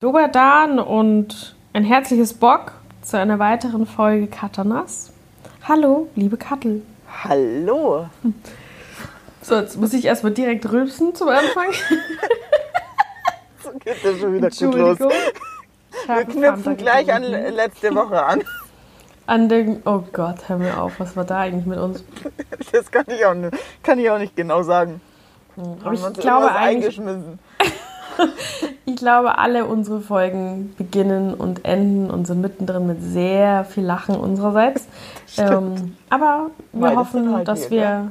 Doberdan und ein herzliches Bock zu einer weiteren Folge Katanas. Hallo, liebe Kattel. Hallo. So, jetzt muss ich erstmal direkt rülpsen zum Anfang. so geht das schon wieder gut los. Wir knüpfen gleich an letzte Woche an. An den, oh Gott, hör mir auf, was war da eigentlich mit uns? Das kann ich auch nicht, kann ich auch nicht genau sagen. Hm, aber ich glaube eigentlich, eingeschmissen. ich glaube, alle unsere Folgen beginnen und enden und sind mittendrin mit sehr viel Lachen unsererseits. Ähm, aber wir weil hoffen, halt dass wir. Ja.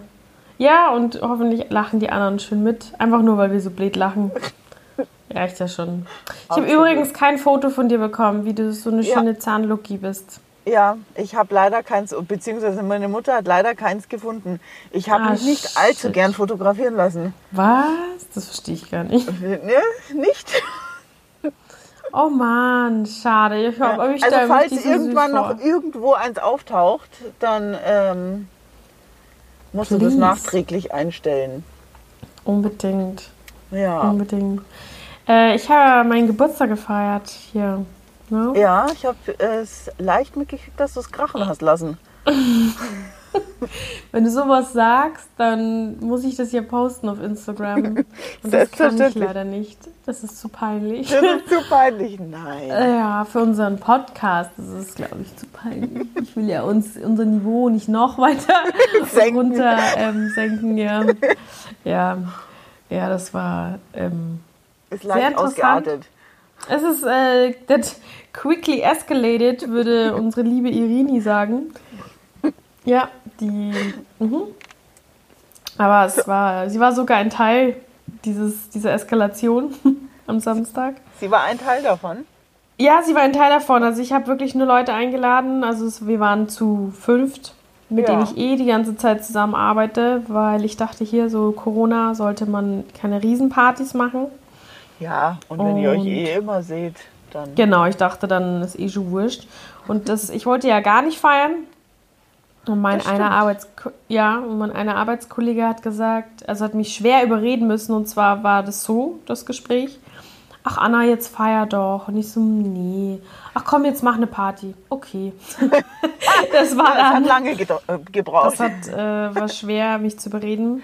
ja, und hoffentlich lachen die anderen schön mit. Einfach nur, weil wir so blöd lachen. Reicht ja schon. Ich habe übrigens kein Foto von dir bekommen, wie du so eine schöne ja. Zahnlucky bist. Ja, ich habe leider keins, beziehungsweise meine Mutter hat leider keins gefunden. Ich habe ah, mich nicht allzu shit. gern fotografieren lassen. Was? Das verstehe ich gar nicht. Ne, nicht? Oh Mann, schade. Ich hab, ja. ich also falls irgendwann noch irgendwo eins auftaucht, dann ähm, musst Please. du das nachträglich einstellen. Unbedingt. Ja. Unbedingt. Äh, ich habe meinen Geburtstag gefeiert hier. No? Ja, ich habe es leicht mitgekriegt, dass du es krachen hast lassen. Wenn du sowas sagst, dann muss ich das ja posten auf Instagram. Und das kann ich leider nicht. Das ist zu peinlich. Das ist zu peinlich, nein. Ja, für unseren Podcast ist glaube ich, zu peinlich. Ich will ja uns unser Niveau nicht noch weiter senken. runter ähm, senken. Ja. ja, ja, das war ähm, ist leicht ausgeartet. Es ist äh, that quickly escalated, würde unsere liebe Irini sagen. Ja, die. Mhm. Aber es war, sie war sogar ein Teil dieses, dieser Eskalation am Samstag. Sie war ein Teil davon? Ja, sie war ein Teil davon. Also ich habe wirklich nur Leute eingeladen. Also es, wir waren zu fünft, mit ja. denen ich eh die ganze Zeit zusammen arbeite, weil ich dachte, hier so Corona sollte man keine Riesenpartys machen. Ja, und wenn und ihr euch eh immer seht, dann. Genau, ich dachte, dann ist eh schon wurscht. Und das, ich wollte ja gar nicht feiern. Und mein einer Arbeits ja, und mein einer Arbeitskollege hat gesagt, also hat mich schwer überreden müssen. Und zwar war das so, das Gespräch. Ach Anna, jetzt feier doch. Und ich so, nee. Ach komm, jetzt mach eine Party. Okay. das war dann. Das hat lange äh, gebraucht. Das hat, äh, war schwer, mich zu überreden.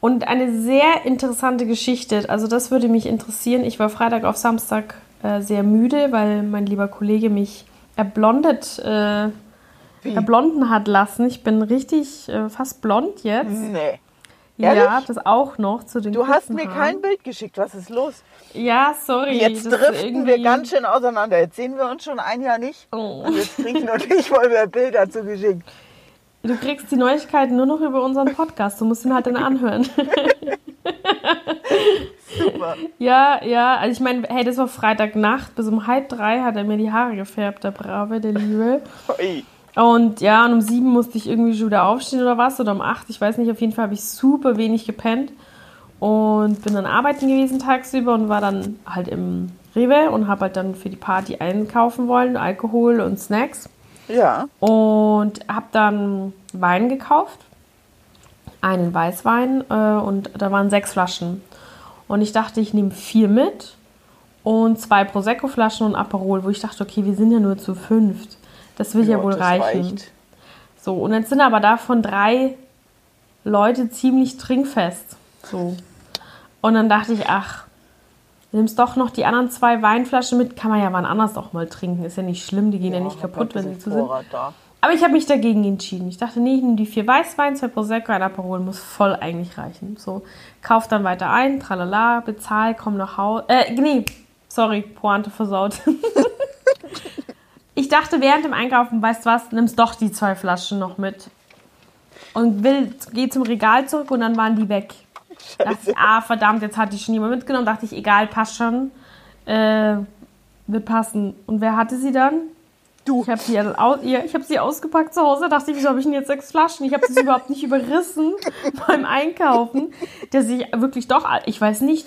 Und eine sehr interessante Geschichte, also das würde mich interessieren. Ich war Freitag auf Samstag äh, sehr müde, weil mein lieber Kollege mich erblondet, äh, erblonden hat lassen. Ich bin richtig äh, fast blond jetzt. Nee. Ehrlich? Ja, das auch noch zu den Du hast mir Haaren. kein Bild geschickt. Was ist los? Ja, sorry. Jetzt driften wir ganz schön auseinander. Jetzt sehen wir uns schon ein Jahr nicht. Oh. Und jetzt kriegen wir nicht mal mehr Bilder zugeschickt. Du kriegst die Neuigkeiten nur noch über unseren Podcast. Du musst ihn halt dann anhören. Super. Ja, ja. Also ich meine, hey, das war Freitagnacht. Bis um halb drei hat er mir die Haare gefärbt, der Brave, der Liebe. Oi. Und ja, und um sieben musste ich irgendwie schon wieder aufstehen oder was. Oder um acht, ich weiß nicht. Auf jeden Fall habe ich super wenig gepennt. Und bin dann arbeiten gewesen tagsüber und war dann halt im Rewe und habe halt dann für die Party einkaufen wollen. Alkohol und Snacks. Ja. Und habe dann Wein gekauft, einen Weißwein äh, und da waren sechs Flaschen. Und ich dachte, ich nehme vier mit und zwei Prosecco-Flaschen und Aperol, wo ich dachte, okay, wir sind ja nur zu fünft. Das wird ja, ja wohl reichen. Reicht. So, und jetzt sind aber davon drei Leute ziemlich trinkfest. So. Und dann dachte ich, ach, nimmst doch noch die anderen zwei Weinflaschen mit. Kann man ja wann anders auch mal trinken. Ist ja nicht schlimm, die gehen ja, ja nicht kaputt, wenn sie zu sind. Da. Aber ich habe mich dagegen entschieden. Ich dachte, nee, ich nehme die vier Weißwein, zwei Prosecco, ein Aperol, muss voll eigentlich reichen. So, kauf dann weiter ein, tralala, bezahl, komm nach Hause. Äh, nee, sorry, Pointe versaut. ich dachte während dem Einkaufen, weißt du was, nimmst doch die zwei Flaschen noch mit. Und will, geh zum Regal zurück und dann waren die weg. Dachte ich, ah, verdammt, jetzt hat die schon jemand mitgenommen. Dachte ich, egal, passt schon. Äh, wird passen. Und wer hatte sie dann? Du. Ich habe sie, ja, hab sie ausgepackt zu Hause. Dachte ich, wieso habe ich denn jetzt sechs Flaschen? Ich habe sie überhaupt nicht überrissen beim Einkaufen. Dass ich wirklich doch, ich weiß nicht,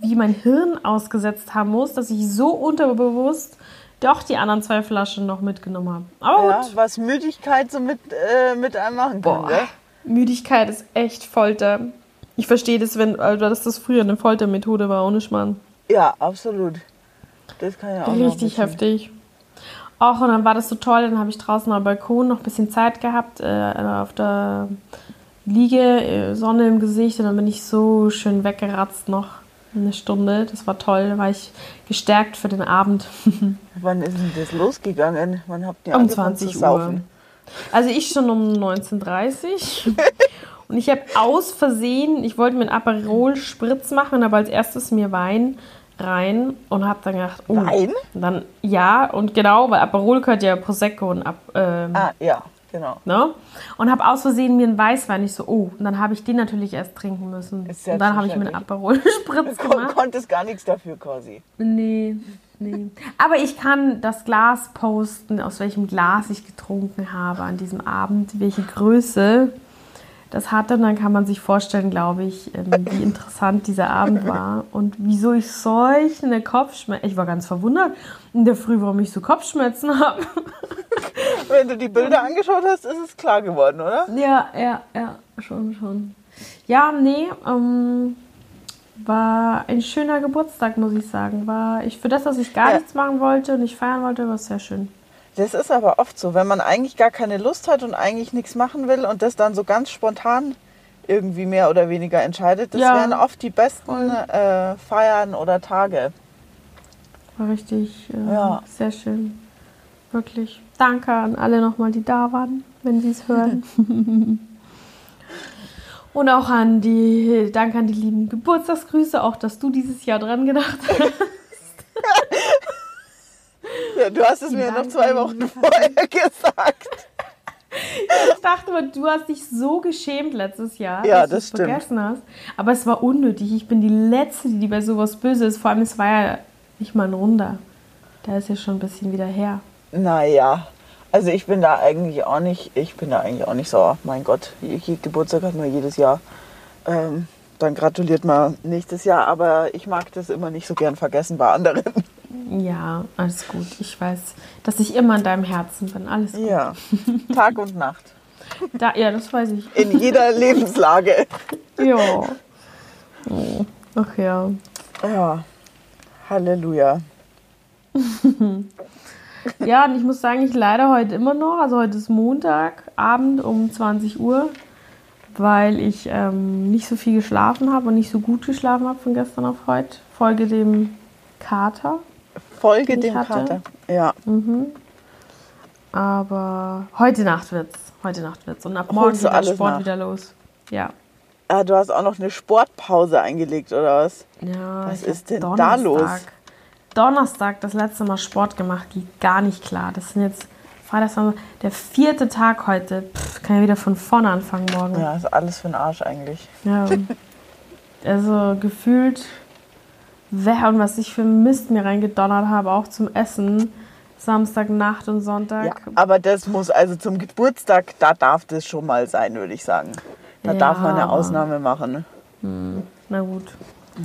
wie mein Hirn ausgesetzt haben muss, dass ich so unterbewusst doch die anderen zwei Flaschen noch mitgenommen habe. Aber ja, gut. was Müdigkeit so mit, äh, mit einem machen kann, Boah. Gell? Müdigkeit ist echt Folter. Ich verstehe das, wenn, also, dass das früher eine Foltermethode war, ohne Schmarrn. Ja, absolut. Das kann ja auch Richtig heftig. Auch und dann war das so toll, dann habe ich draußen am Balkon noch ein bisschen Zeit gehabt, äh, auf der Liege, äh, Sonne im Gesicht und dann bin ich so schön weggeratzt noch eine Stunde. Das war toll, da war ich gestärkt für den Abend. Wann ist denn das losgegangen? Wann habt ihr um 20 Uhr. Also ich schon um 19.30 Uhr. und ich habe aus Versehen, ich wollte mir einen Aperol Spritz machen, aber als erstes mir Wein rein und habe dann gedacht, oh, Wein? Dann ja und genau, weil Aperol gehört ja Prosecco und ab. Ähm, ah ja, genau. Ne? Und habe aus Versehen mir einen Weißwein, ich so, oh, und dann habe ich den natürlich erst trinken müssen. Ist und dann habe ich mir einen Aperol Spritz Du gemacht. konntest gar nichts dafür quasi. Nee, nee. Aber ich kann das Glas posten, aus welchem Glas ich getrunken habe an diesem Abend, welche Größe das hatte. Und dann kann man sich vorstellen, glaube ich, ähm, wie interessant dieser Abend war und wieso ich solche Kopfschmerzen. Ich war ganz verwundert in der Früh, warum ich so Kopfschmerzen habe. Wenn du die Bilder angeschaut hast, ist es klar geworden, oder? Ja, ja, ja, schon, schon. Ja, nee, ähm, war ein schöner Geburtstag, muss ich sagen. War ich für das, dass ich gar Ja. nichts machen wollte und nicht feiern wollte, war es sehr schön. Das ist aber oft so, wenn man eigentlich gar keine Lust hat und eigentlich nichts machen will und das dann so ganz spontan irgendwie mehr oder weniger entscheidet. Das Ja. wären oft die besten äh, Feiern oder Tage. War richtig äh, Ja. sehr schön. Wirklich. Danke an alle nochmal, die da waren, wenn sie es hören. Und auch an die, danke an die lieben Geburtstagsgrüße, auch dass du dieses Jahr dran gedacht hast. Ja, du hast es mir noch zwei Wochen vorher gesagt. Ich dachte immer, du hast dich so geschämt letztes Jahr, Ja, dass du das es stimmt. vergessen hast. Aber es war unnötig. Ich bin die Letzte, die bei sowas böse ist. Vor allem, es war ja nicht mal ein Runder. Der ist ja schon ein bisschen wieder her. Naja, also ich bin da eigentlich auch nicht, ich bin da eigentlich auch nicht so, mein Gott, Geburtstag hat man jedes Jahr. Ähm, dann gratuliert man nächstes Jahr, aber ich mag das immer nicht so gern vergessen bei anderen. Ja, alles gut. Ich weiß, dass ich immer in deinem Herzen bin. Alles gut. Ja, Tag und Nacht. Da, ja, das weiß ich. In jeder Lebenslage. Ja. Ach ja. Ja, Halleluja. Ja, und ich muss sagen, ich leide heute immer noch. Also heute ist Montag, Abend um 20 Uhr, weil ich ähm, nicht so viel geschlafen habe und nicht so gut geschlafen habe von gestern auf heute. Folge dem Kater. Folge dem hatte. Kater. Ja, Aber heute Nacht wird's. Heute Nacht wird's. Und ab morgen Holst geht der Sport nach? wieder los. Ja. ah, du hast auch noch eine Sportpause eingelegt, oder was? Ja, Was ist denn da los? Donnerstag das letzte Mal Sport gemacht, geht gar nicht klar. Das sind jetzt Freitag, der vierte Tag heute. Pff, kann ja wieder von vorne anfangen morgen. Ja, ist alles für den Arsch eigentlich. Ja. Also gefühlt, wer und was ich für Mist mir reingedonnert habe, auch zum Essen. Samstagnacht und Sonntag. Ja, aber das muss also zum Geburtstag, da darf das schon mal sein, würde ich sagen. Da Ja, darf man eine Ausnahme machen. Na gut.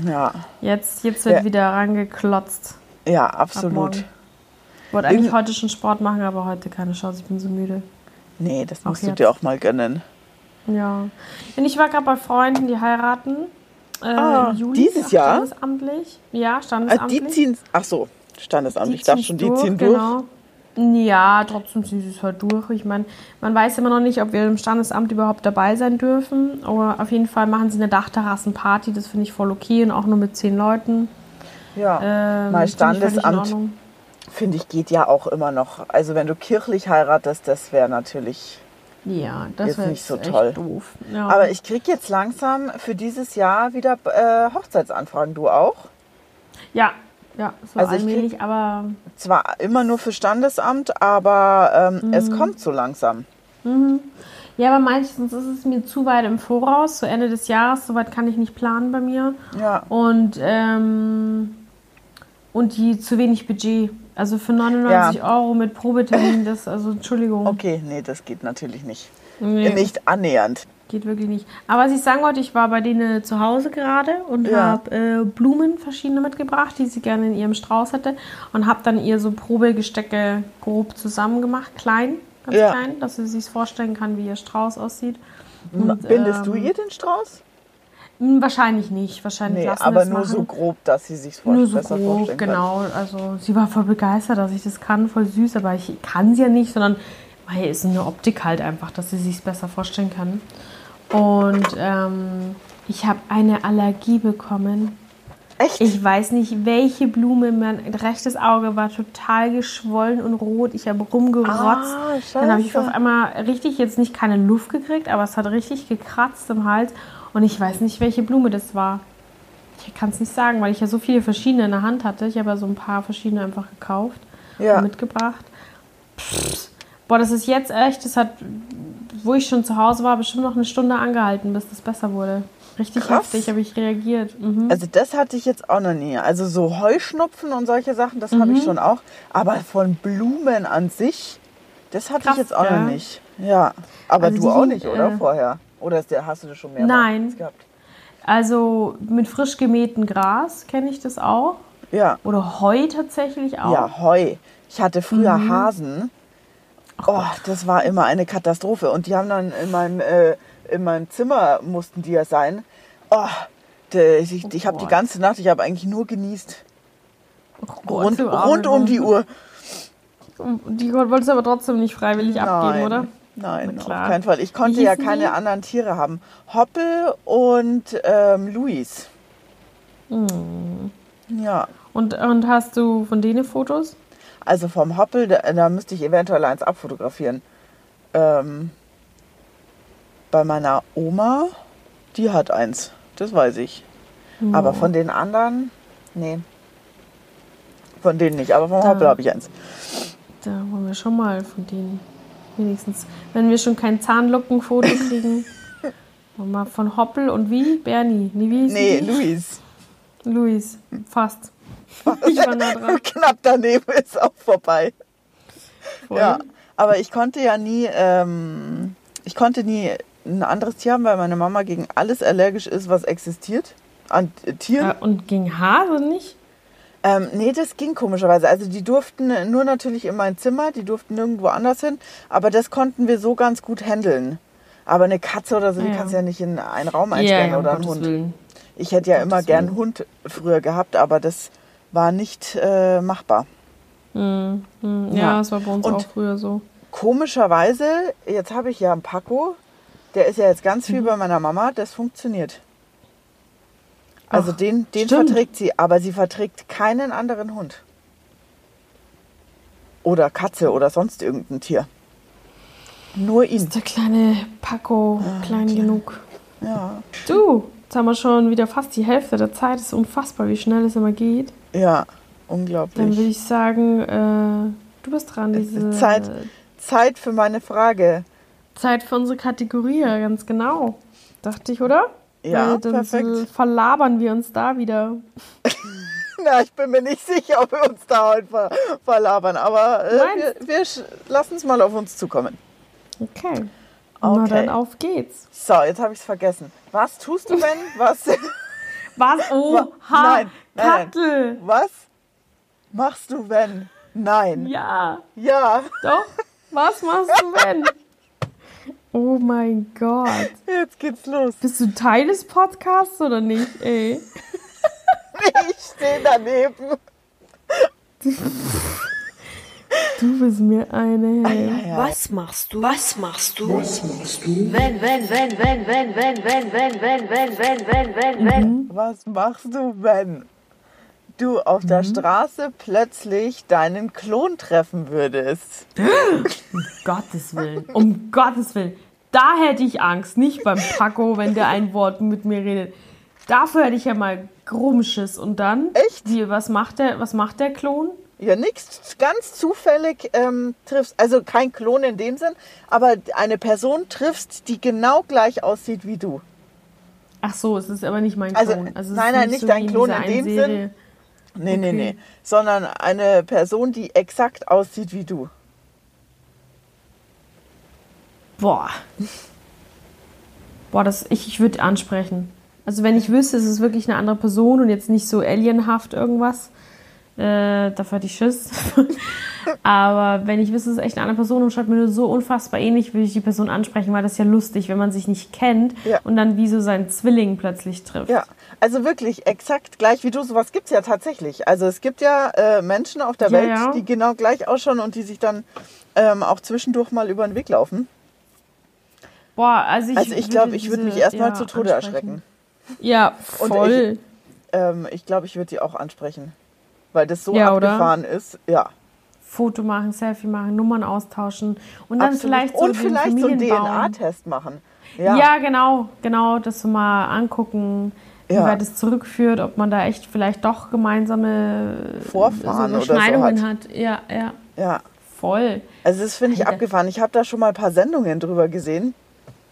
Ja, Jetzt, jetzt wird Ja. wieder rangeklotzt. ja, Ab absolut. Ich wollte eigentlich heute schon Sport machen, aber heute keine Chance. Ich bin so müde. Nee, das Auch musst du jetzt. dir auch mal gönnen. Ja. Und ich war gerade bei Freunden, die heiraten. Äh, Ah, Juli. dieses Jahr? Standesamtlich. Ja, Ah, standesamtlich. die ziehen, ach so, Standesamt. ich dachte ziehen's schon, die ziehen durch. Genau. Ja, trotzdem ziehen sie es halt durch. Ich meine, man weiß immer noch nicht, ob wir im Standesamt überhaupt dabei sein dürfen. Aber auf jeden Fall machen sie eine Dachterrassenparty. Das finde ich voll okay und auch nur mit zehn Leuten. Ja, Ähm, mal finde ich völlig in Standesamt, finde ich, geht ja auch immer noch. Also wenn du kirchlich heiratest, das wäre natürlich... Ja, das wäre nicht so toll. doof. Ja. Aber ich kriege jetzt langsam für dieses Jahr wieder äh, Hochzeitsanfragen. Du auch? ja, ja, so Also allmählich, aber Zwar immer nur für Standesamt, aber Mhm. ähm, es kommt so langsam. Ja, aber meistens ist es mir zu weit im Voraus, zu Ende des Jahres. Soweit kann ich nicht planen bei mir. Ja. Und, ähm, und die zu wenig Budget. Also für 99 Euro mit Probetermin, das, also Entschuldigung. Okay, nee, das geht natürlich nicht. Nee, Nicht annähernd. Geht wirklich nicht. Aber was ich sagen wollte, ich war bei denen zu Hause gerade und Ja. habe äh, Blumen verschiedene mitgebracht, die sie gerne in ihrem Strauß hätte. Und habe dann ihr so Probegestecke grob zusammen gemacht, klein, ganz Ja. klein, dass sie sich vorstellen kann, wie ihr Strauß aussieht. Und, Bindest du ähm, ihr den Strauß? Hm, Wahrscheinlich nicht. Wahrscheinlich Nee, lassen aber nur machen. so grob, dass sie sich Nur so besser grob, vorstellen kann. genau. Also sie war voll begeistert, dass ich das kann, voll süß, aber ich kann sie ja nicht, sondern mei, ist eine Optik halt einfach, dass sie sich besser vorstellen kann. Und ähm, ich habe eine Allergie bekommen. Echt? Ich weiß nicht, welche Blume. Mein rechtes Auge war total geschwollen und rot. Ich habe rumgerotzt. Ah, Dann habe ich auf einmal richtig jetzt nicht keine Luft gekriegt, aber es hat richtig gekratzt im Hals. Und ich weiß nicht, welche Blume das war. Ich kann es nicht sagen, weil ich ja so viele verschiedene in der Hand hatte. Ich habe ja so ein paar verschiedene einfach gekauft Ja. und mitgebracht. Pff. Boah, das ist jetzt echt, das hat, wo ich schon zu Hause war, bestimmt noch eine Stunde angehalten, bis das besser wurde. Richtig Krass. heftig habe ich reagiert. Mhm. Also das hatte ich jetzt auch noch nie. Also so Heuschnupfen und solche Sachen, das habe ich schon auch. Aber von Blumen an sich, das hatte Krass, ich jetzt auch ja. noch nicht. Ja. Aber Also du die auch nicht, oder? äh, Vorher? Oder der, hast du das schon mehrmals Nein. gehabt? Also mit frisch gemähtem Gras kenne ich das auch. Ja. Oder Heu tatsächlich auch. Ja, Heu. Ich hatte früher Mhm. Hasen. Oh, das war immer eine Katastrophe. Und die haben dann in meinem, äh, in meinem Zimmer, mussten die ja sein. Oh, de- ich, ich habe die ganze Nacht, ich habe eigentlich nur genießt. Oh Gott, Rund, rund um die. Uhr. Die wolltest du aber trotzdem nicht freiwillig abgeben, oder? Nein, auf keinen Fall. Ich konnte ja keine die? anderen Tiere haben. Hoppel und ähm, Luis. Hm. Ja, Und, und hast du von denen Fotos? also vom Hoppel, da, da müsste ich eventuell eins abfotografieren. Ähm, bei meiner Oma, die hat eins. Das weiß ich. Aber von den anderen, nee. Von denen nicht, aber vom Da- Hoppel habe ich eins. Da wollen wir schon mal von denen wenigstens. Wenn wir schon kein Zahnlockenfoto kriegen, mal von Hoppel und wie? Bernie. Nee, wie Nee? Luis. Luis. Fast. Ich war nah dran. Knapp daneben ist auch vorbei. Voll. Ja, aber ich konnte ja nie, ähm, ich konnte nie ein anderes Tier haben, weil meine Mama gegen alles allergisch ist, was existiert an Tieren. Äh, Und gegen Hase nicht? Ähm, nee, das ging komischerweise. Also die durften nur natürlich in mein Zimmer, die durften nirgendwo anders hin, aber das konnten wir so ganz gut handeln. Aber eine Katze oder so, die Ja. kannst du ja nicht in einen Raum einsperren um oder einen Hund. Willen. Ich hätte ja immer Gottes gern Willen. einen Hund früher gehabt, aber das war nicht äh, machbar. Hm, hm. Ja. Ja, das war bei uns Und- auch früher so. Komischerweise, jetzt habe ich ja einen Paco, der ist ja jetzt ganz Mhm. viel bei meiner Mama, das funktioniert. Also Ach, den, den stimmt. verträgt sie, aber sie verträgt keinen anderen Hund. Oder Katze oder sonst irgendein Tier. Nur ihn. Ist der kleine Paco klein genug? Ja. Du, jetzt haben wir schon wieder fast die Hälfte der Zeit. Es ist unfassbar, wie schnell es immer geht. Ja, Dann würde unglaublich. ich sagen, äh, du bist dran. Diese Zeit. Zeit für meine Frage. Zeit für unsere Kategorie, ja, ganz genau. Dachte ich, oder? Ja, Weil dann perfekt. verlabern wir uns da wieder. Na, ich bin mir nicht sicher, ob wir uns da heute ver verlabern, aber äh, wir, wir lassen es mal auf uns zukommen. Okay. Na Okay. dann auf geht's. So, jetzt habe ich es vergessen. Was tust du, wenn? Was, Was? Oh, ha, nein, nein, nein. Kattel. was machst du, wenn? Nein. Ja, Ja. doch. Was machst du wenn? Oh mein Gott. Jetzt geht's los. Bist du Teil des Podcasts oder nicht, ey? Ich stehe daneben. Du bist mir eine Held. Was machst du? Was machst du? Was machst du? Wenn, wenn, wenn, wenn, wenn, wenn, wenn, wenn, wenn, wenn, wenn, wenn, wenn, wenn. Was machst du, wenn du auf der Straße plötzlich deinen Klon treffen würdest? Gottes Willen. Um Gottes Willen. Da hätte ich Angst. Nicht beim Paco, wenn der ein Wort mit mir redet. Dafür hätte ich ja mal Grumschiss. Und dann? Echt? Wie, was macht der, was macht der Klon? Ja, nix. Ganz zufällig ähm, triffst, also kein Klon in dem Sinn, aber eine Person triffst, die genau gleich aussieht wie du. Ach so, es ist aber nicht mein Also, Klon. Also, es nein, nein, nicht so dein Klon in dem Serie. Nee, nee, Okay. nee. Sondern eine Person, die exakt aussieht wie du. Boah. Boah, das, ich, ich würde ansprechen. Also wenn ich wüsste, es ist wirklich eine andere Person und jetzt nicht so alienhaft irgendwas, Äh, dafür hatte ich Schiss. Aber wenn ich wüsste, es ist echt eine andere Person und schaut mir nur so unfassbar ähnlich, würde ich die Person ansprechen, weil das ist ja lustig, wenn man sich nicht kennt Ja. und dann wie so seinen Zwilling plötzlich trifft. Ja, also wirklich exakt gleich wie du. Sowas gibt es ja tatsächlich. Also es gibt ja äh, Menschen auf der Ja, Welt, ja. die genau gleich ausschauen und die sich dann ähm, auch zwischendurch mal über den Weg laufen. Boah, also ich Also ich glaube, ich würde mich erstmal ja, zu Tode ansprechen. erschrecken. Ja, Und voll. Ähm, ich glaube, ich würde die auch ansprechen. Weil das so Ja, oder? abgefahren ist. Ja. Foto machen, Selfie machen, Nummern austauschen und dann absolut. vielleicht so und vielleicht so einen. DNA-Test machen. Ja. Ja. genau, genau, das so mal angucken, wie Ja. weit es zurückführt, ob man da echt vielleicht doch gemeinsame Vorfahren so oder so Überschneidungen hat. hat. Ja, ja, ja. voll. Also das finde ich abgefahren. Ich habe da schon mal ein paar Sendungen drüber gesehen,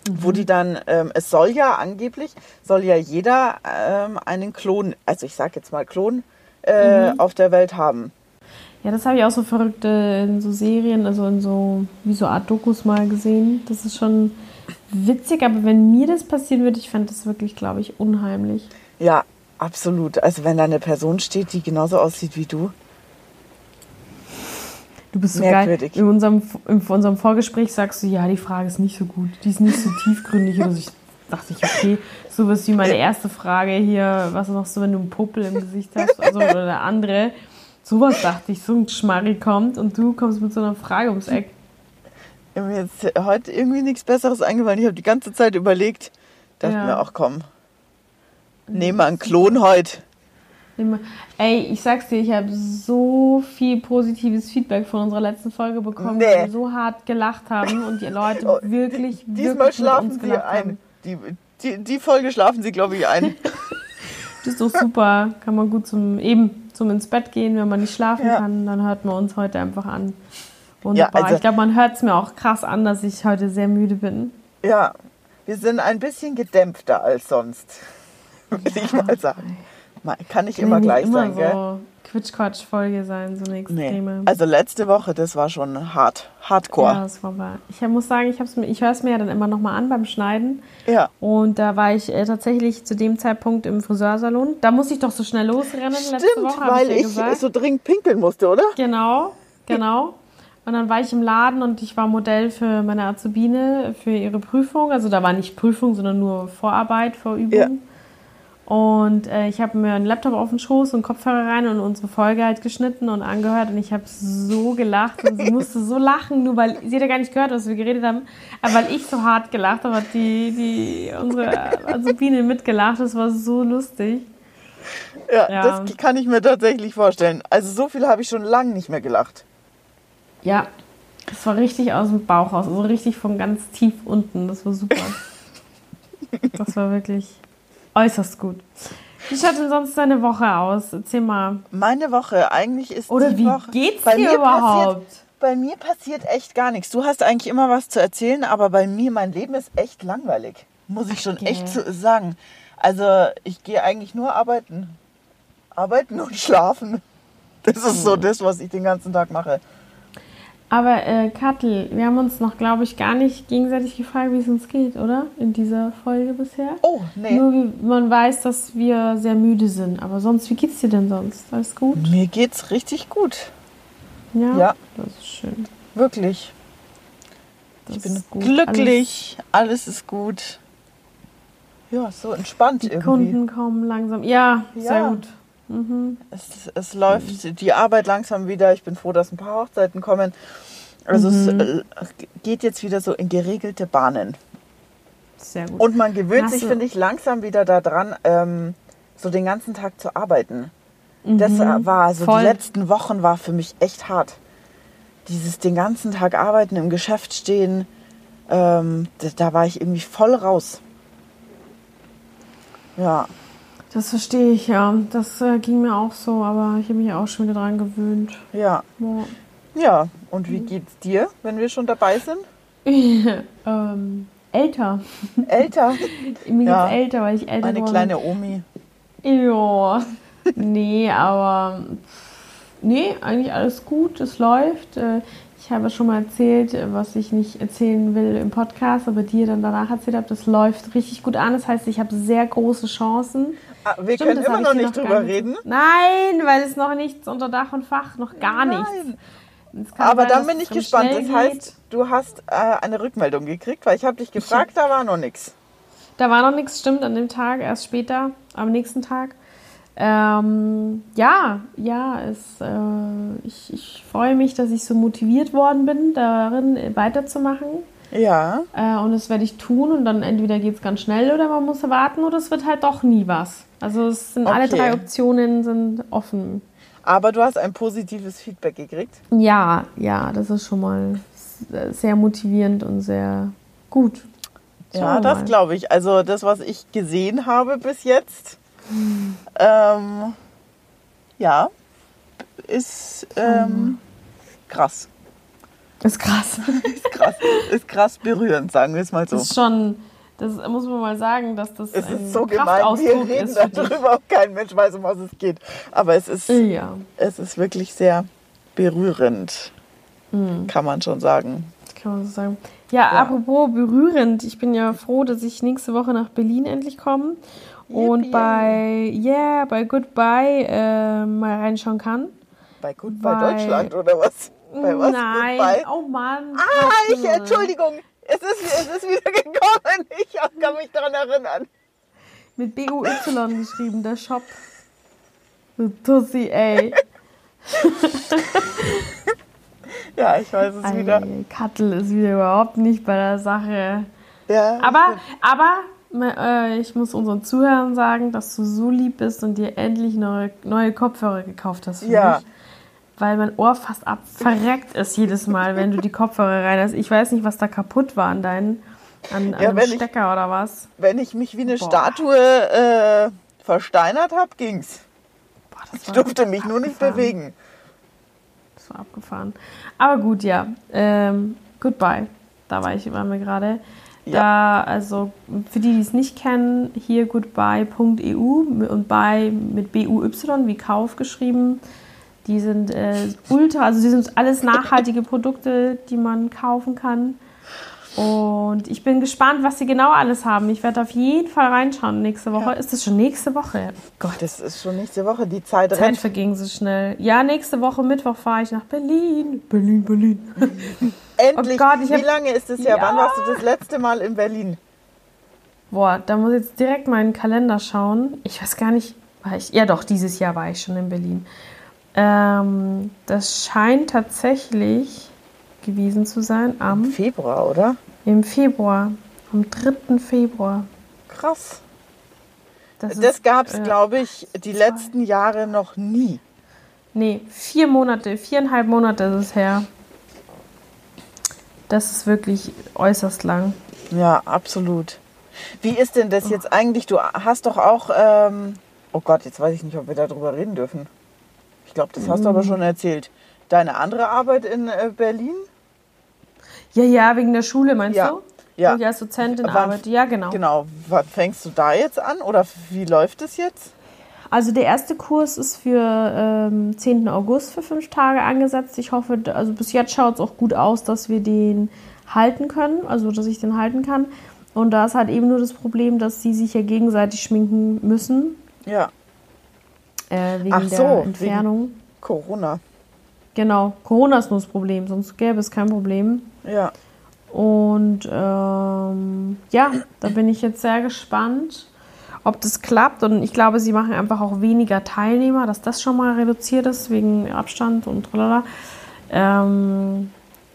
wo Mhm. die dann, ähm, es soll ja angeblich, soll ja jeder ähm, einen Klon, also ich sag jetzt mal Klon, äh, Mhm. auf der Welt haben. Ja, das habe ich auch so verrückt äh, in so Serien, also in so, wie so Art Dokus mal gesehen. Das ist schon witzig, aber wenn mir das passieren würde, ich fände das wirklich, glaube ich, unheimlich. Ja, absolut. Also wenn da eine Person steht, die genauso aussieht wie du. Du bist so Merkwürdig. geil. In unserem, in unserem Vorgespräch sagst du, ja, die Frage ist nicht so gut. Die ist nicht so tiefgründig. So. Ich dachte ich, okay, sowas wie meine erste Frage hier, was machst du, wenn du einen Popel im Gesicht hast? Also, oder der andere. Sowas dachte ich, so ein Schmarri kommt und du kommst mit so einer Frage ums Eck. Mir ist heute irgendwie nichts Besseres eingefallen. Ich habe die ganze Zeit überlegt, dachte Ja. mir auch, komm, nehmen wir einen Klon heute. Ey, ich sag's dir, ich habe so viel positives Feedback von unserer letzten Folge bekommen, Nee. wir so hart gelacht haben und die Leute Oh, wirklich, Diesmal wirklich mit schlafen uns sie ein. Die, die, die Folge schlafen sie, glaube ich, ein. Das ist doch super. Kann man gut zum eben zum ins Bett gehen, wenn man nicht schlafen Ja. kann, dann hört man uns heute einfach an. Wunderbar. also- ich glaube, man hört es mir auch krass an, dass ich heute sehr müde bin. Ja, wir sind ein bisschen gedämpfter als sonst, würde ich mal sagen. Kann nicht immer Kann gleich immer sein, so gell? Quitsch-Quatsch-Folge sein, so eine Nee. extreme. Also letzte Woche, das war schon hart, hardcore. Ja, das war wahr. Ich muss sagen, ich, hab's ich höre es mir ja dann immer nochmal an beim Schneiden. Ja, Und da war ich äh, tatsächlich zu dem Zeitpunkt im Friseursalon. Da musste ich doch so schnell losrennen letzte stimmt, Woche, hab weil ich, ich, ja gesagt. so dringend pinkeln musste, oder? Genau, genau. Und dann war ich im Laden und ich war Modell für meine Azubine für ihre Prüfung. Also da war nicht Prüfung, sondern nur Vorarbeit, Vorübung. Ja. Und äh, ich habe mir einen Laptop auf den Schoß und Kopfhörer rein und unsere Folge halt geschnitten und angehört und ich habe so gelacht und sie musste so lachen, nur weil sie hat ja gar nicht gehört, was wir geredet haben, aber weil ich so hart gelacht habe, hat die, die unsere Azubine mitgelacht. Das war so lustig. Ja, Ja. das kann ich mir tatsächlich vorstellen. Also so viel habe ich schon lange nicht mehr gelacht. Ja, das war richtig aus dem Bauch raus, also richtig von ganz tief unten. Das war super. Das war wirklich äußerst gut. Wie schaut denn sonst deine Woche aus? Erzähl mal. Meine Woche, eigentlich ist Oder die wie Woche... geht's bei dir mir überhaupt? Passiert, bei mir passiert echt gar nichts. Du hast eigentlich immer was zu erzählen, aber bei mir, mein Leben ist echt langweilig. Muss ich schon Okay. echt sagen. Also ich gehe eigentlich nur arbeiten. Arbeiten und schlafen. Das ist Hm. so das, was ich den ganzen Tag mache. Aber äh, Kattel, wir haben uns noch, glaube ich, gar nicht gegenseitig gefragt, wie es uns geht, oder? In dieser Folge bisher. Oh, nee. Nur wie man weiß, dass wir sehr müde sind. Aber sonst, wie geht's dir denn sonst? Alles gut? Mir geht's richtig gut. Ja. Ja. Das ist schön. Wirklich. Das Ich bin glücklich. Alles, ist gut. Ja, so entspannt Alles, die irgendwie. Kunden kommen langsam. Ja, sehr Ja. gut. Mhm. Es, es läuft die Arbeit langsam wieder. Ich bin froh, dass ein paar Hochzeiten kommen. Also Mhm. es äh, geht jetzt wieder so in geregelte Bahnen. Sehr gut. Und man gewöhnt Hast sich, finde ich, langsam wieder daran, ähm, so den ganzen Tag zu arbeiten. Das äh, war, also Mhm. Voll. die letzten Wochen war für mich echt hart. Dieses den ganzen Tag arbeiten, im Geschäft stehen, ähm, da, da war ich irgendwie voll raus. Ja, Das verstehe ich, ja. Das äh, ging mir auch so, aber ich habe mich auch schon wieder dran gewöhnt. ja, Ja. ja. Und wie geht's dir, wenn wir schon dabei sind? ähm, älter. Älter, Mir Ja. geht's älter, weil ich älter meine geworden kleine Omi. Ja. Nee, aber nee, eigentlich alles gut, es läuft. Äh, Ich habe schon mal erzählt, äh, was ich nicht erzählen will im Podcast, aber dir dann danach erzählt habe, das läuft richtig gut an. Das heißt, ich habe sehr große Chancen, Ah, wir Stimmt, können immer noch nicht gar drüber nicht- reden. Nein, weil es noch nichts unter Dach und Fach, noch gar nichts. Nein. Kann Aber sein, dann bin ich gespannt. Das heißt, du hast äh, eine Rückmeldung gekriegt, weil ich habe dich gefragt, da war noch nichts. Da war noch nichts, stimmt, an dem Tag, erst später, am nächsten Tag. Ähm, ja, ja, es, äh, ich, ich freue mich, dass ich so motiviert worden bin, darin weiterzumachen. Ja, Äh, und das werde ich tun und dann entweder geht es ganz schnell oder man muss warten oder es wird halt doch nie was. Also es sind alle Okay. drei Optionen sind offen. aber du hast ein positives Feedback gekriegt. Ja, ja, das ist schon mal sehr motivierend und sehr gut. Schauen Ja, das glaube ich. Also das, was ich gesehen habe bis jetzt, ähm, ja, ist ähm, krass. Ist krass. Ist krass. Ist krass berührend, sagen wir es mal so. Das ist schon, das muss man mal sagen, dass das Es ist so gemein, wir reden darüber, auch kein Mensch weiß, um was es geht. Aber es ist, Ja, es ist wirklich sehr berührend, Hm. kann man schon sagen. kann man so sagen. Ja, apropos berührend, ich bin ja froh, dass ich nächste Woche nach Berlin endlich komme und bei Yeah, bei Goodbye äh, mal reinschauen kann. Bei Goodbye Weil- Deutschland oder was? Bei was? Nein, Goodbye? oh Mann. Ah, ich. Entschuldigung. Es ist, es ist wieder gekommen. Ich kann mich daran erinnern. Mit B-U-Y geschrieben, der Shop. Du Tussi, ey. Ja, ich weiß es wieder. Ei, Kattel ist wieder überhaupt nicht bei der Sache. Ja, Aber, aber äh, ich muss unseren Zuhörern sagen, dass du so lieb bist und dir endlich neue, neue Kopfhörer gekauft hast für Ja. mich. Weil mein Ohr fast ab verreckt ist jedes Mal, wenn du die Kopfhörer rein hast. Ich weiß nicht, was da kaputt war an deinen an, an Ja, dem wenn ich- Stecker oder was. wenn ich mich wie eine Boah. Statue äh, versteinert habe, ging's. Boah, das Ich durfte mich nur nicht abgefahren. bewegen. Das war abgefahren. Aber gut, ja. Ähm, goodbye. Da war ich, waren wir gerade. Da, also für die, die es nicht kennen, hier goodbye.eu und bei mit BUY wie Kauf geschrieben. Die sind äh, ultra, also die sind alles nachhaltige Produkte, die man kaufen kann. Und ich bin gespannt, was sie genau alles haben. Ich werde auf jeden Fall reinschauen nächste Woche. Ist das schon nächste Woche? Gott, Das ist schon nächste Woche. Die Zeit Zeit rennt. verging so schnell. Ja, nächste Woche Mittwoch fahre ich nach Berlin. Berlin, Berlin. Endlich. Oh Gott, ich wie hab- lange ist es her? Ja. Wann warst du das letzte Mal in Berlin? Boah, da muss ich jetzt direkt meinen Kalender schauen. Ich weiß gar nicht, war ich. Ja, doch, dieses Jahr war ich schon in Berlin. Ähm, das scheint tatsächlich gewesen zu sein am Februar, oder? im Februar. Am 3. Februar. Krass. Das, Das gab es, äh, glaube ich, die letzten Jahre noch nie. Nee, vier Monate, viereinhalb Monate ist es her. Das ist wirklich äußerst lang. Ja, absolut. Wie ist denn das jetzt eigentlich? Du hast doch auch, ähm, oh Gott, jetzt weiß ich nicht, ob wir darüber reden dürfen. Ich glaube, das hast du Mhm. aber schon erzählt. Deine andere Arbeit in äh, Berlin? Ja, ja, wegen der Schule, meinst Ja, du? ja. Ich als Dozentin Wann- arbeite. Ja, genau. Genau. Wann fängst du da jetzt an? Oder wie läuft es jetzt? Also der erste Kurs ist für ähm, 10. August für fünf Tage angesetzt. Ich hoffe, also bis jetzt schaut es auch gut aus, dass wir den halten können, also dass ich den halten kann. Und da ist halt eben nur das Problem, dass sie sich ja gegenseitig schminken müssen, Ja, äh, wegen Ach so, der Entfernung. Corona. Genau, Corona ist nur das Problem, sonst gäbe es kein Problem. Ja. Und ähm, ja, da bin ich jetzt sehr gespannt, ob das klappt. Und ich glaube, sie machen einfach auch weniger Teilnehmer, dass das schon mal reduziert ist wegen Abstand und tralala. Ähm,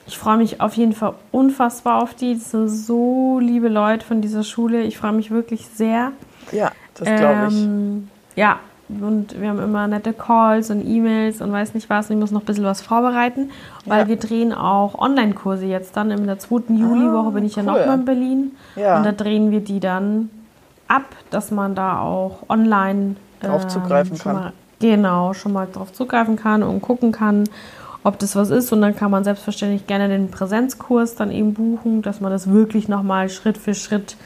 ich freue mich auf jeden Fall unfassbar auf die. Das sind so liebe Leute von dieser Schule. Ich freue mich wirklich sehr. Ja, das glaube ich. Ähm, ja, und wir haben immer nette Calls und E-Mails und weiß nicht was. Und ich muss noch ein bisschen was vorbereiten, weil Ja. wir drehen auch Online-Kurse jetzt dann. In der zweiten Juliwoche bin ich ja Ah, cool. nochmal in Berlin. Ja. Und da drehen wir die dann ab, dass man da auch online Drauf zugreifen schon kann. Mal, genau, schon mal drauf zugreifen kann und gucken kann, ob das was ist. Und dann kann man selbstverständlich gerne den Präsenzkurs dann eben buchen, dass man das wirklich nochmal Schritt für Schritt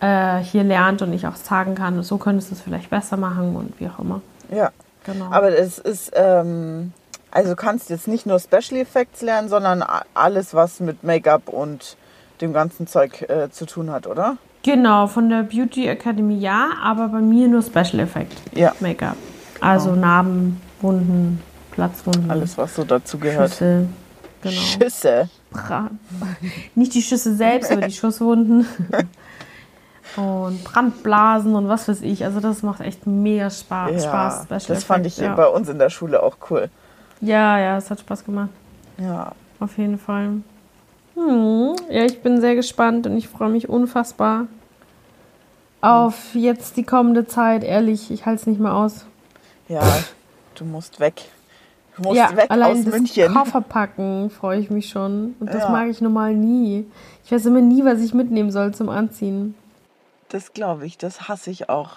äh, hier lernt und ich auch sagen kann, so könntest du es vielleicht besser machen und wie auch immer. Ja. Genau. Aber es ist, ähm, also du kannst jetzt nicht nur Special Effects lernen, sondern alles, was mit Make-up und dem ganzen Zeug äh, zu tun hat, oder? Genau, von der Beauty Academy ja, aber bei mir nur Special Effect Ja, Make-up. Also Narben, Wunden, Platzwunden, alles, was so dazu gehört. Schüsse. Genau. Schüsse. Bra Nicht die Schüsse selbst, aber die Schusswunden. Und Brandblasen und was weiß ich. Also das macht echt mega Spaß. Ja, Spaß das fand Effects, ich ja. bei uns in der Schule auch cool. Ja, ja, es hat Spaß gemacht. Ja, Auf jeden Fall. Hm, ja, ich bin sehr gespannt und ich freue mich unfassbar auf jetzt die kommende Zeit. Ehrlich, ich halte es nicht mehr aus. ja, du musst weg. Du musst ja, weg allein aus das München. Koffer packen freue ich mich schon. Und das Ja. mag ich normal nie. Ich weiß immer nie, was ich mitnehmen soll zum Anziehen. Das glaube ich, das hasse ich auch.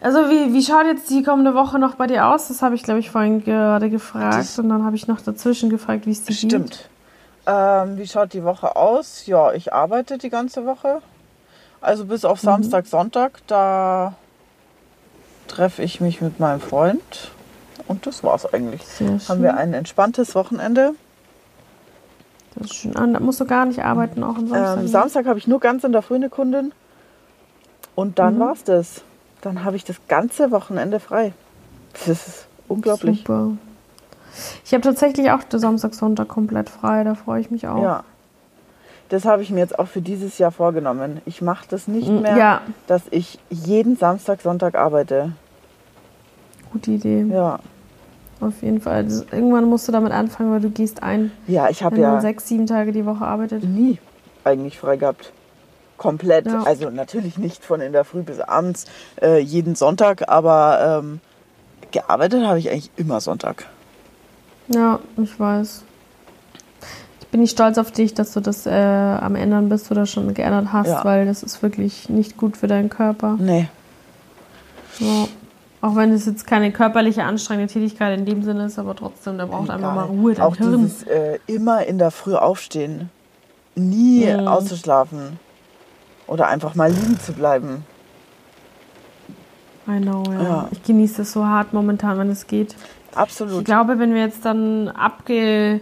Also wie, wie schaut jetzt die kommende Woche noch bei dir aus? Das habe ich, glaube ich, vorhin gerade gefragt. Das- und dann habe ich noch dazwischen gefragt, wie es dir geht. Stimmt. Ähm, wie schaut die Woche aus? Ja, ich arbeite die ganze Woche. Also bis auf Mhm. Samstag, Sonntag. Da treffe ich mich mit meinem Freund. Und das war's eigentlich. Haben wir ein entspanntes Wochenende. Das ist schön. Ah, da musst du gar nicht arbeiten, auch am Samstag. Ähm, ne? Samstag habe ich nur ganz in der Früh eine Kundin. Und dann Mhm. war's das. Dann habe ich das ganze Wochenende frei. Das ist unglaublich. Super. Ich habe tatsächlich auch den Samstag, Sonntag komplett frei. Da freue ich mich auch. Ja. Das habe ich mir jetzt auch für dieses Jahr vorgenommen. Ich mache das nicht Mm, mehr, ja. dass ich jeden Samstag, Sonntag arbeite. Gute Idee. Ja. Auf jeden Fall. Das, irgendwann musst du damit anfangen, weil du gehst ein, Ja, ich habe ja sechs, sieben Tage die Woche arbeitet. nie eigentlich frei gehabt. Komplett. Ja. Also natürlich nicht von in der Früh bis abends, äh, jeden Sonntag, aber ähm, gearbeitet habe ich eigentlich immer Sonntag. Ja, ich weiß. Ich bin nicht stolz auf dich, dass du das äh, am Ändern bist oder schon geändert hast, Ja. weil das ist wirklich nicht gut für deinen Körper. Nee. Ja. Auch wenn es jetzt keine körperliche anstrengende Tätigkeit in dem Sinne ist, aber trotzdem, der braucht einfach mal Egal. Ruhe, dein Auch Hirn. dieses äh, immer in der Früh aufstehen. Nie Mhm. auszuschlafen. Oder einfach mal liegen zu bleiben. I know, ja. Ja. Ich genieße das so hart momentan, wenn es geht. Ich Absolut. glaube, wenn wir jetzt dann abgedreht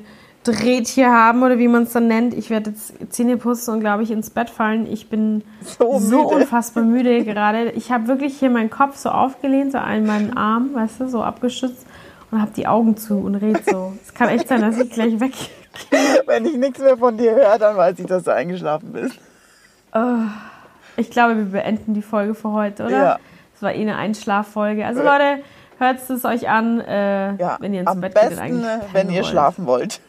hier haben oder wie man es dann nennt, ich werde jetzt Zähne putzen und glaube ich ins Bett fallen. Ich bin So so unfassbar müde gerade. Ich habe wirklich hier meinen Kopf so aufgelehnt, so an meinen Arm, weißt du, so abgestützt und habe die Augen zu und red so. Es kann echt sein, dass ich gleich weg. Wenn ich nichts mehr von dir höre, dann weiß ich, dass du eingeschlafen bist. Ich glaube, wir beenden die Folge für heute, oder? Ja. Das war eh eine Einschlaffolge. Also Leute, hört es euch an, äh, Ja, wenn ihr ins am Bett geht. besten, eigentlich äh, pennen wenn ihr wollt. schlafen wollt.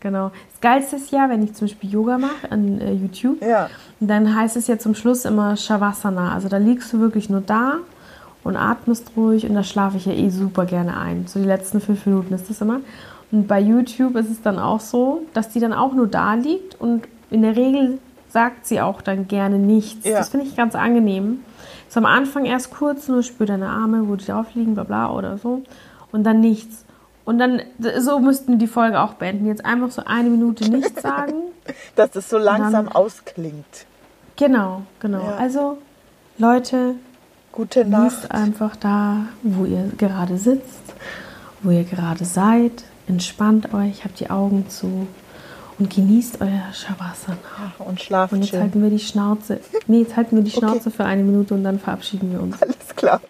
Genau. Das Geilste ist ja, wenn ich zum Beispiel Yoga mache an äh, YouTube, Ja. Dann heißt es ja zum Schluss immer Shavasana. Also da liegst du wirklich nur da und atmest ruhig und da schlafe ich ja eh super gerne ein. So die letzten fünf Minuten ist das immer. Und bei YouTube ist es dann auch so, dass die dann auch nur da liegt und in der Regel sagt sie auch dann gerne nichts. Ja. Das finde ich ganz angenehm. So am Anfang erst kurz nur spür deine Arme, wo die drauf liegen, bla bla oder so. Und dann nichts. Und dann, so müssten wir die Folge auch beenden. Jetzt einfach so eine Minute nichts sagen. Dass das so langsam dann- ausklingt. Genau, genau. Ja. Also, Leute, Gute Nacht. einfach da, wo ihr gerade sitzt, wo ihr gerade seid. Entspannt euch, habt die Augen zu und genießt euer Shavasana. Und schlaft Und jetzt schön. halten wir die Schnauze. Nee, jetzt halten wir die Okay. Schnauze für eine Minute und dann verabschieden wir uns. Alles klar.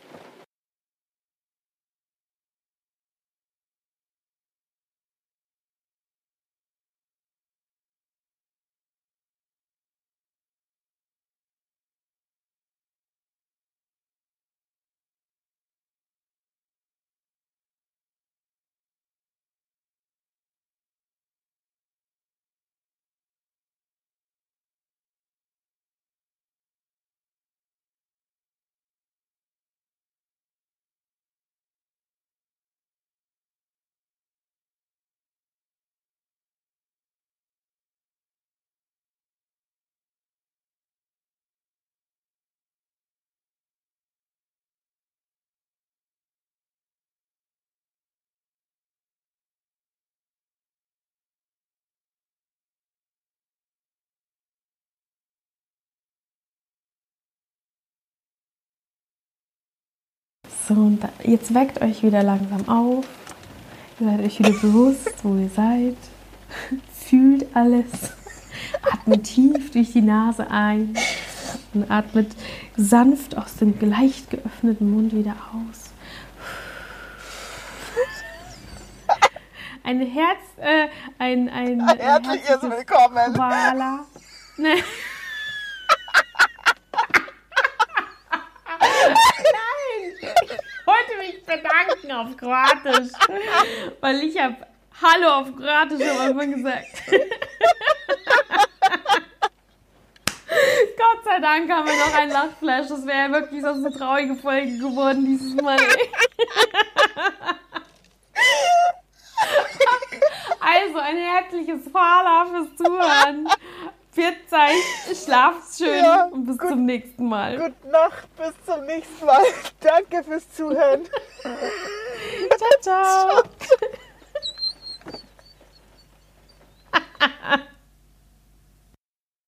So, und da, jetzt weckt euch wieder langsam auf. Ihr seid euch wieder bewusst, wo ihr seid. Fühlt alles. Atmet tief durch die Nase ein und atmet sanft aus dem leicht geöffneten Mund wieder aus. Ein Herz, äh, ein, ein, ein Herzliches Willkommen. Koala. bedanken auf Kroatisch. Weil ich habe Hallo auf Kroatisch am Anfang gesagt. Gott sei Dank haben wir noch ein Lachflash. Das wäre ja wirklich sonst eine traurige Folge geworden dieses Mal. Also ein herzliches Fala fürs Zuhören. Pfiat euch, schlaft schön ja, und bis gut, zum nächsten Mal. Gute Nacht, bis zum nächsten Mal. Danke fürs Zuhören. ciao. ciao. ciao.